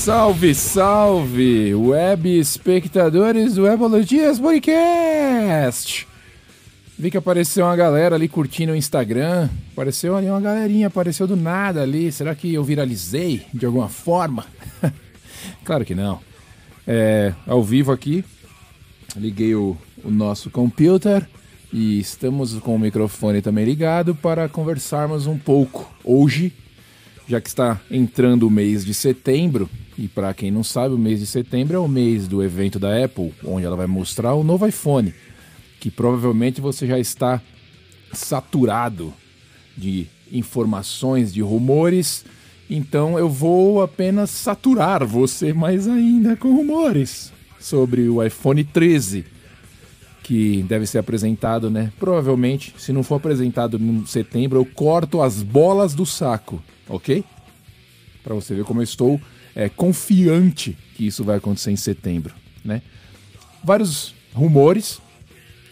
Salve, salve, web espectadores do Ebologias Podcast! Vi que apareceu uma galera ali curtindo o Instagram. Apareceu ali uma galerinha, apareceu do nada ali. Será que eu viralizei de alguma forma? claro que não. É, ao vivo aqui, liguei o, o nosso computer e estamos com o microfone também ligado para conversarmos um pouco hoje, já que está entrando o mês de setembro. E para quem não sabe, o mês de setembro é o mês do evento da Apple, onde ela vai mostrar o novo iPhone que provavelmente você já está saturado de informações, de rumores. Então eu vou apenas saturar você mais ainda com rumores sobre o iPhone 13, que deve ser apresentado, né? Provavelmente, se não for apresentado em setembro, eu corto as bolas do saco, ok? Para você ver como eu estou é, confiante que isso vai acontecer em setembro, né? Vários rumores,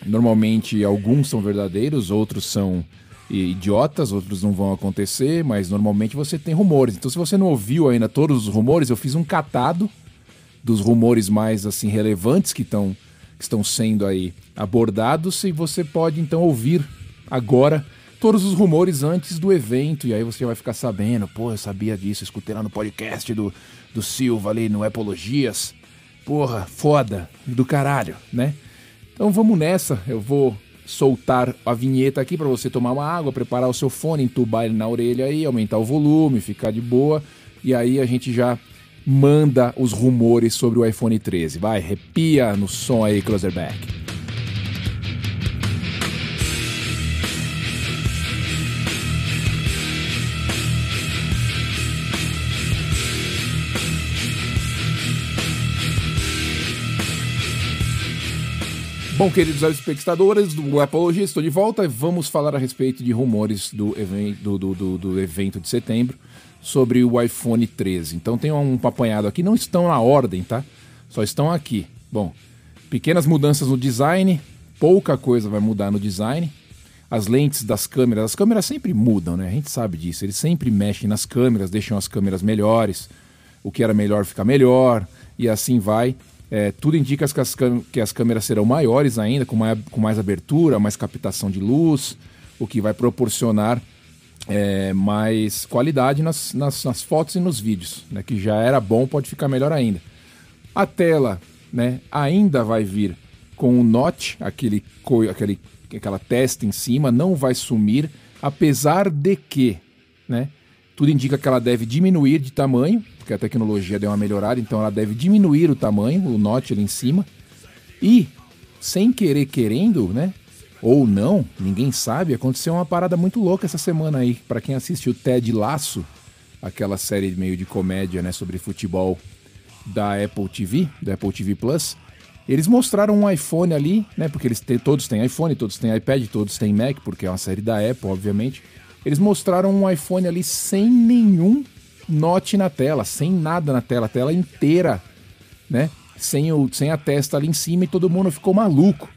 Normalmente alguns são verdadeiros, outros são idiotas, outros não vão acontecer, mas normalmente você tem rumores. Então, se você não ouviu ainda todos os rumores, eu fiz um catado dos rumores mais assim relevantes que estão que estão sendo aí abordados e você pode então ouvir agora todos os rumores antes do evento e aí você vai ficar sabendo, pô, eu sabia disso, escutei lá no podcast do, do Silva ali no Epologias. Porra, foda, do caralho, né? Então vamos nessa, eu vou soltar a vinheta aqui para você tomar uma água, preparar o seu fone, entubar ele na orelha aí, aumentar o volume, ficar de boa, e aí a gente já manda os rumores sobre o iPhone 13. Vai, repia no som aí, Closerback. Bom, queridos espectadores do Apologia, estou de volta e vamos falar a respeito de rumores do, do, do, do evento de setembro sobre o iPhone 13. Então tem um apanhado aqui, não estão na ordem, tá? Só estão aqui. Bom, pequenas mudanças no design, pouca coisa vai mudar no design. As lentes das câmeras, as câmeras sempre mudam, né? A gente sabe disso. Eles sempre mexem nas câmeras, deixam as câmeras melhores. O que era melhor fica melhor e assim vai. É, tudo indica que as, que as câmeras serão maiores ainda, com mais, com mais abertura, mais captação de luz, o que vai proporcionar é, mais qualidade nas, nas, nas, fotos e nos vídeos, né, que já era bom, pode ficar melhor ainda. A tela né, ainda vai vir com o notch, aquele, aquele, aquela testa em cima, não vai sumir, apesar de que né, tudo indica que ela deve diminuir de tamanho, porque a tecnologia deu uma melhorada, então ela deve diminuir o tamanho, o note ali em cima. E, sem querer querendo, né? Ou não, ninguém sabe, aconteceu uma parada muito louca essa semana aí. Para quem assistiu Ted Laço, aquela série meio de comédia, né, sobre futebol da Apple TV, da Apple TV Plus, eles mostraram um iPhone ali, né? Porque eles têm, todos têm iPhone, todos têm iPad, todos têm Mac, porque é uma série da Apple, obviamente. Eles mostraram um iPhone ali sem nenhum note na tela, sem nada na tela, a tela inteira, né? Sem, o, sem a testa ali em cima e todo mundo ficou maluco.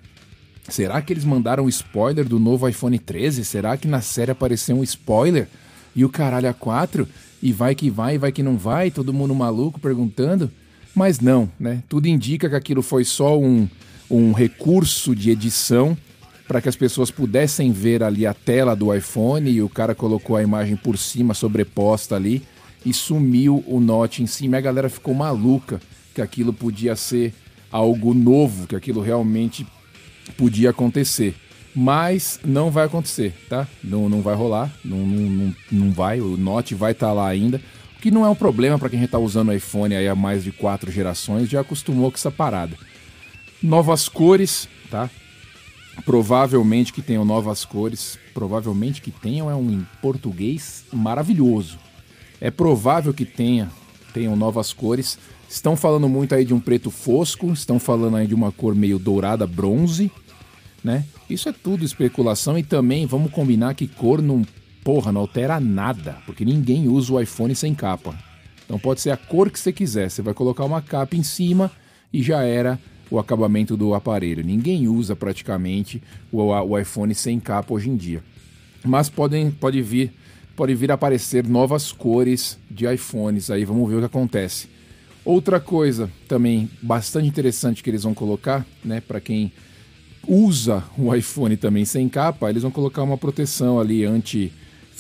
Será que eles mandaram spoiler do novo iPhone 13? Será que na série apareceu um spoiler? E o caralho a 4? E vai que vai, vai que não vai, todo mundo maluco perguntando? Mas não, né? Tudo indica que aquilo foi só um, um recurso de edição para que as pessoas pudessem ver ali a tela do iPhone e o cara colocou a imagem por cima, sobreposta ali e sumiu o Note em cima. A galera ficou maluca que aquilo podia ser algo novo, que aquilo realmente podia acontecer. Mas não vai acontecer, tá? Não, não vai rolar, não, não, não vai, o Note vai estar tá lá ainda. O que não é um problema para quem está usando o iPhone aí há mais de quatro gerações, já acostumou com essa parada. Novas cores, tá? Provavelmente que tenham novas cores, provavelmente que tenham é um português maravilhoso. É provável que tenha, tenham novas cores. Estão falando muito aí de um preto fosco, estão falando aí de uma cor meio dourada, bronze, né? Isso é tudo especulação e também vamos combinar que cor não, porra, não altera nada, porque ninguém usa o iPhone sem capa. Então pode ser a cor que você quiser, você vai colocar uma capa em cima e já era o acabamento do aparelho. Ninguém usa praticamente o, o iPhone sem capa hoje em dia. Mas podem, pode vir pode vir a aparecer novas cores de iPhones aí, vamos ver o que acontece. Outra coisa também bastante interessante que eles vão colocar, né, para quem usa o iPhone também sem capa, eles vão colocar uma proteção ali anti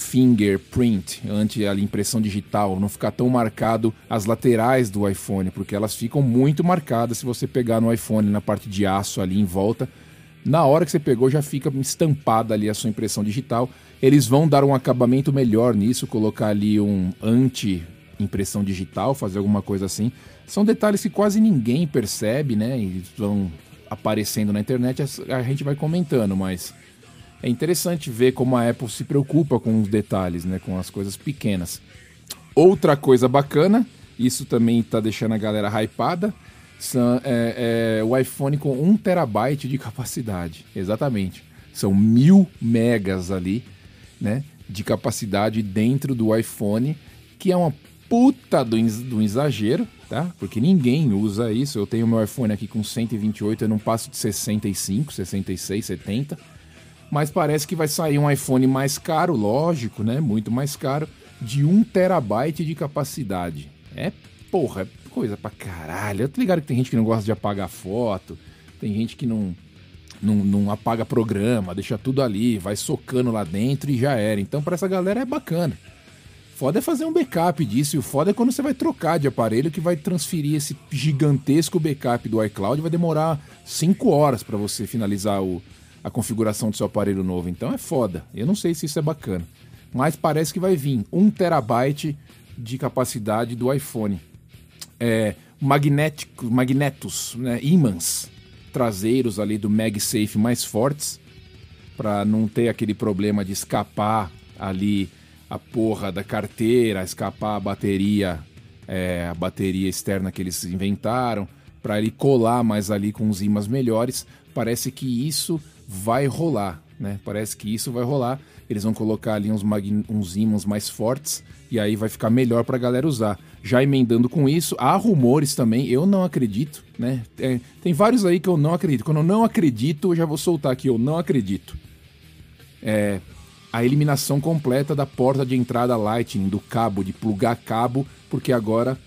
fingerprint, anti a impressão digital, não ficar tão marcado as laterais do iPhone, porque elas ficam muito marcadas se você pegar no iPhone na parte de aço ali em volta. Na hora que você pegou já fica estampada ali a sua impressão digital. Eles vão dar um acabamento melhor nisso, colocar ali um anti impressão digital, fazer alguma coisa assim. São detalhes que quase ninguém percebe, né? E vão aparecendo na internet, a gente vai comentando, mas é interessante ver como a Apple se preocupa com os detalhes, né? Com as coisas pequenas. Outra coisa bacana, isso também está deixando a galera hypada, são, é, é, o iPhone com 1 terabyte de capacidade. Exatamente. São mil megas ali, né? De capacidade dentro do iPhone, que é uma puta do, do exagero, tá? Porque ninguém usa isso. Eu tenho meu iPhone aqui com 128, eu não passo de 65, 66, 70. Mas parece que vai sair um iPhone mais caro, lógico, né? Muito mais caro, de 1 terabyte de capacidade. É porra, é coisa pra caralho. Eu tô ligado que tem gente que não gosta de apagar foto, tem gente que não, não, não apaga programa, deixa tudo ali, vai socando lá dentro e já era. Então, para essa galera é bacana foda é fazer um backup disso, e o foda é quando você vai trocar de aparelho que vai transferir esse gigantesco backup do iCloud, vai demorar 5 horas para você finalizar o, a configuração do seu aparelho novo. Então é foda. Eu não sei se isso é bacana. Mas parece que vai vir 1 terabyte de capacidade do iPhone. É, magnéticos, magnetos, né, ímãs traseiros ali do MagSafe mais fortes, para não ter aquele problema de escapar ali a porra da carteira, escapar a bateria, é, a bateria externa que eles inventaram, para ele colar mais ali com os ímãs melhores. Parece que isso vai rolar, né? Parece que isso vai rolar. Eles vão colocar ali uns, uns ímãs mais fortes e aí vai ficar melhor para a galera usar. Já emendando com isso, há rumores também, eu não acredito, né? É, tem vários aí que eu não acredito. Quando eu não acredito, eu já vou soltar aqui, eu não acredito. É, a eliminação completa da porta de entrada Lightning, do cabo, de plugar cabo, porque agora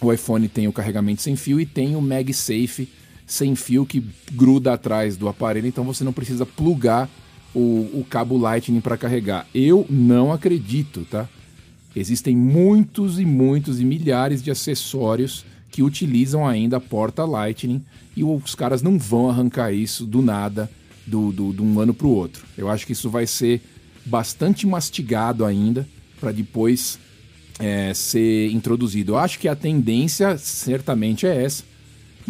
o iPhone tem o carregamento sem fio e tem o MagSafe sem fio que gruda atrás do aparelho, então você não precisa plugar o, o cabo Lightning para carregar. Eu não acredito, tá? Existem muitos e muitos e milhares de acessórios que utilizam ainda a porta Lightning e os caras não vão arrancar isso do nada, do, do, de um ano para o outro. Eu acho que isso vai ser bastante mastigado ainda para depois é, ser introduzido. Eu acho que a tendência certamente é essa,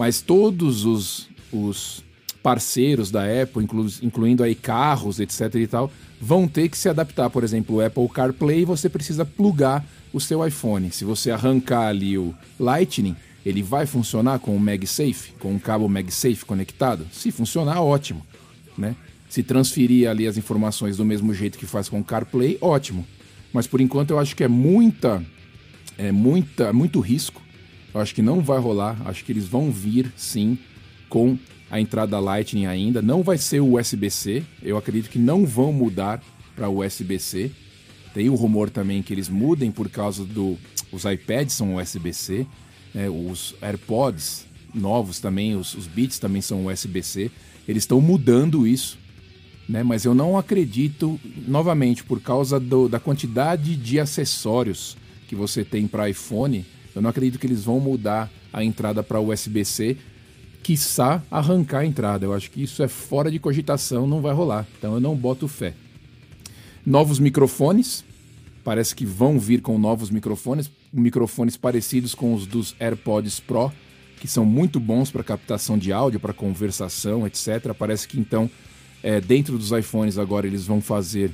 mas todos os, os parceiros da Apple, inclu, incluindo aí carros, etc e tal, vão ter que se adaptar. Por exemplo, o Apple CarPlay, você precisa plugar o seu iPhone. Se você arrancar ali o Lightning, ele vai funcionar com o MagSafe, com o cabo MagSafe conectado? Se funcionar, ótimo, né? se transferir ali as informações do mesmo jeito que faz com o CarPlay, ótimo. Mas por enquanto eu acho que é muita, é muita, muito risco. Eu acho que não vai rolar. Acho que eles vão vir sim com a entrada Lightning ainda. Não vai ser o USB-C. Eu acredito que não vão mudar para USB-C. Tem o rumor também que eles mudem por causa do os iPads são USB-C, né? os AirPods novos também, os, os Beats também são USB-C. Eles estão mudando isso né? Mas eu não acredito, novamente, por causa do, da quantidade de acessórios que você tem para iPhone, eu não acredito que eles vão mudar a entrada para USB-C, quiçá arrancar a entrada. Eu acho que isso é fora de cogitação, não vai rolar. Então eu não boto fé. Novos microfones, parece que vão vir com novos microfones, microfones parecidos com os dos AirPods Pro, que são muito bons para captação de áudio, para conversação, etc. Parece que então é, dentro dos iPhones agora eles vão fazer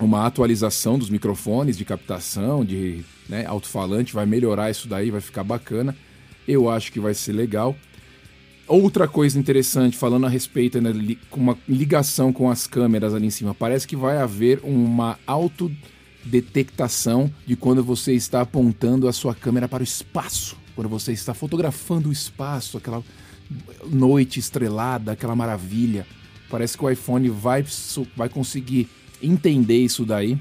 uma atualização dos microfones de captação, de né, alto-falante, vai melhorar isso daí, vai ficar bacana. Eu acho que vai ser legal. Outra coisa interessante, falando a respeito, né, com uma ligação com as câmeras ali em cima, parece que vai haver uma autodetectação de quando você está apontando a sua câmera para o espaço, quando você está fotografando o espaço, aquela noite estrelada, aquela maravilha. Parece que o iPhone vai, vai conseguir entender isso daí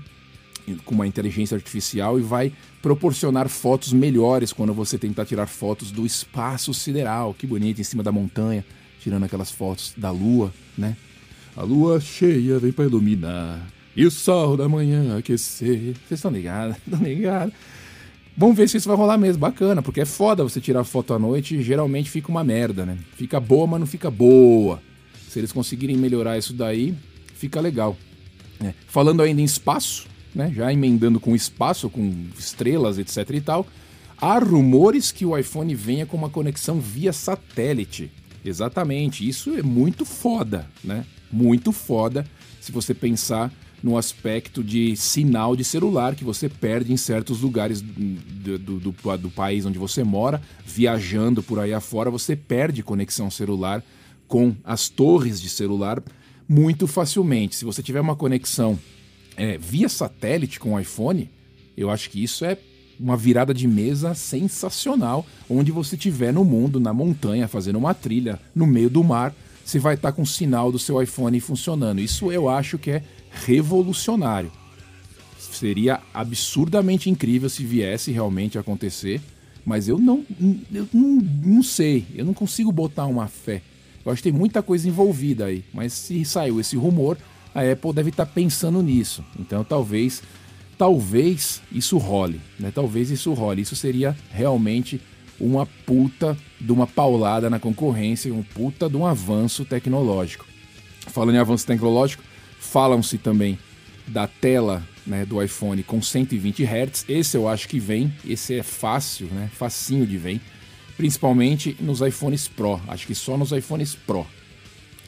com uma inteligência artificial e vai proporcionar fotos melhores quando você tentar tirar fotos do espaço sideral. Que bonito, em cima da montanha, tirando aquelas fotos da lua, né? A lua cheia vem para iluminar e o sol da manhã aquecer. Vocês estão ligados? Estão ligados? Vamos ver se isso vai rolar mesmo. Bacana, porque é foda você tirar foto à noite e geralmente fica uma merda, né? Fica boa, mas não fica boa. Se eles conseguirem melhorar isso daí, fica legal. É. Falando ainda em espaço, né? Já emendando com espaço, com estrelas, etc e tal. Há rumores que o iPhone venha com uma conexão via satélite. Exatamente, isso é muito foda, né? Muito foda se você pensar no aspecto de sinal de celular que você perde em certos lugares do, do, do, do, país onde você mora, viajando por aí afora, você perde conexão celular com as torres de celular muito facilmente. Se você tiver uma conexão é, via satélite com o iPhone, eu acho que isso é uma virada de mesa sensacional, onde você estiver no mundo, na montanha, fazendo uma trilha, no meio do mar, você vai estar com o sinal do seu iPhone funcionando. Isso eu acho que é revolucionário. Seria absurdamente incrível se viesse realmente acontecer, mas eu não, eu não, não sei, eu não consigo botar uma fé. Eu acho que tem muita coisa envolvida aí, mas se saiu esse rumor, a Apple deve estar pensando nisso. Então talvez, talvez isso role, né? Talvez isso role. Isso seria realmente uma puta de uma paulada na concorrência, um puta de um avanço tecnológico. Falando em avanço tecnológico, Falam-se também da tela né, do iPhone com 120 Hz. Esse eu acho que vem, esse é fácil, né? Facinho de vem. Principalmente nos iPhones Pro. Acho que só nos iPhones Pro.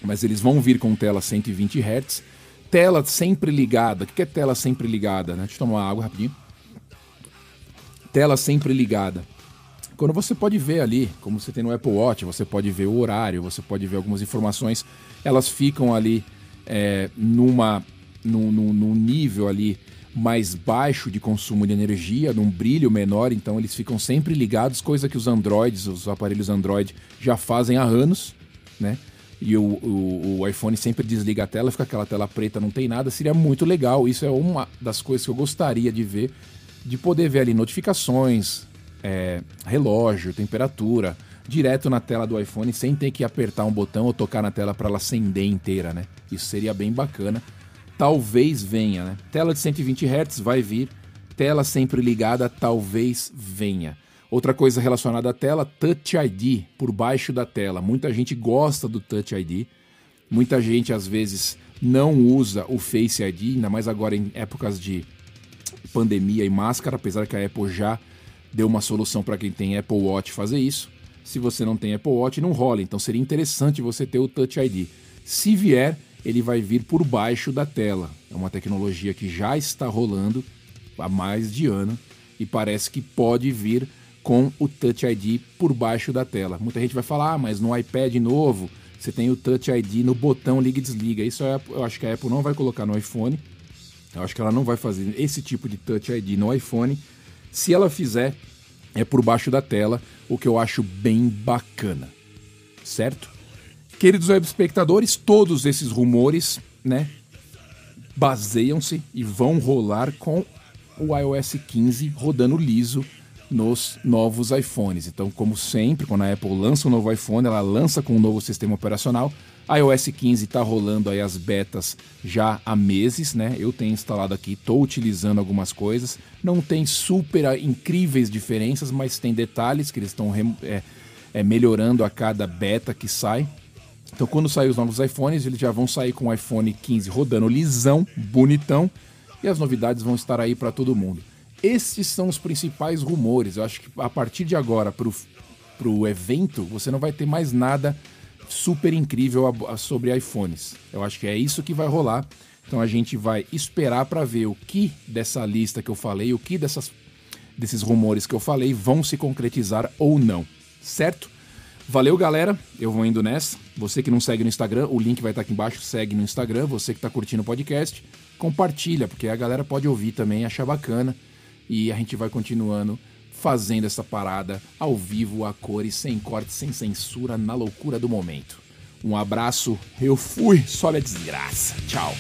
Mas eles vão vir com tela 120 Hz. Tela sempre ligada. O que é tela sempre ligada? Né? Deixa eu tomar uma água rapidinho. Tela sempre ligada. Quando você pode ver ali, como você tem no Apple Watch, você pode ver o horário, você pode ver algumas informações, elas ficam ali é, numa, num, num, num nível ali mais baixo de consumo de energia, num brilho menor, então eles ficam sempre ligados, coisa que os Androids, os aparelhos Android já fazem há anos, né? E o, o, o, iPhone sempre desliga a tela, fica aquela tela preta, não tem nada, seria muito legal. Isso é uma das coisas que eu gostaria de ver, de poder ver ali notificações, é, relógio, temperatura, direto na tela do iPhone sem ter que apertar um botão ou tocar na tela para ela acender inteira, né? Isso seria bem bacana. Talvez venha, né? Tela de 120 Hz vai vir, tela sempre ligada, talvez venha. Outra coisa relacionada à tela, Touch ID por baixo da tela. Muita gente gosta do Touch ID. Muita gente às vezes não usa o Face ID, ainda mais agora em épocas de pandemia e máscara, apesar que a Apple já deu uma solução para quem tem Apple Watch fazer isso. Se você não tem Apple Watch, não rola. Então seria interessante você ter o Touch ID. Se vier, ele vai vir por baixo da tela. É uma tecnologia que já está rolando há mais de ano e parece que pode vir com o Touch ID por baixo da tela. Muita gente vai falar, ah, mas no iPad novo você tem o Touch ID no botão liga e desliga. Isso é, eu acho que a Apple não vai colocar no iPhone. Eu acho que ela não vai fazer esse tipo de Touch ID no iPhone. Se ela fizer, é por baixo da tela, o que eu acho bem bacana. Certo? Queridos web espectadores, todos esses rumores, né, baseiam-se e vão rolar com o iOS 15 rodando liso nos novos iPhones. Então, como sempre, quando a Apple lança um novo iPhone, ela lança com um novo sistema operacional. A iOS 15 está rolando aí as betas já há meses, né? Eu tenho instalado aqui, estou utilizando algumas coisas. Não tem super incríveis diferenças, mas tem detalhes que eles estão é, é, melhorando a cada beta que sai. Então, quando sair os novos iPhones, eles já vão sair com o iPhone 15 rodando lisão, bonitão, e as novidades vão estar aí para todo mundo. Esses são os principais rumores. Eu acho que a partir de agora, para o evento, você não vai ter mais nada super incrível a, a, sobre iPhones. Eu acho que é isso que vai rolar. Então a gente vai esperar para ver o que dessa lista que eu falei, o que dessas, desses rumores que eu falei vão se concretizar ou não, certo? Valeu, galera. Eu vou indo nessa. Você que não segue no Instagram, o link vai estar aqui embaixo. Segue no Instagram. Você que está curtindo o podcast, compartilha, porque a galera pode ouvir também, achar bacana. E a gente vai continuando fazendo essa parada ao vivo, a cores, sem corte, sem censura, na loucura do momento. Um abraço, eu fui, só a desgraça. Tchau.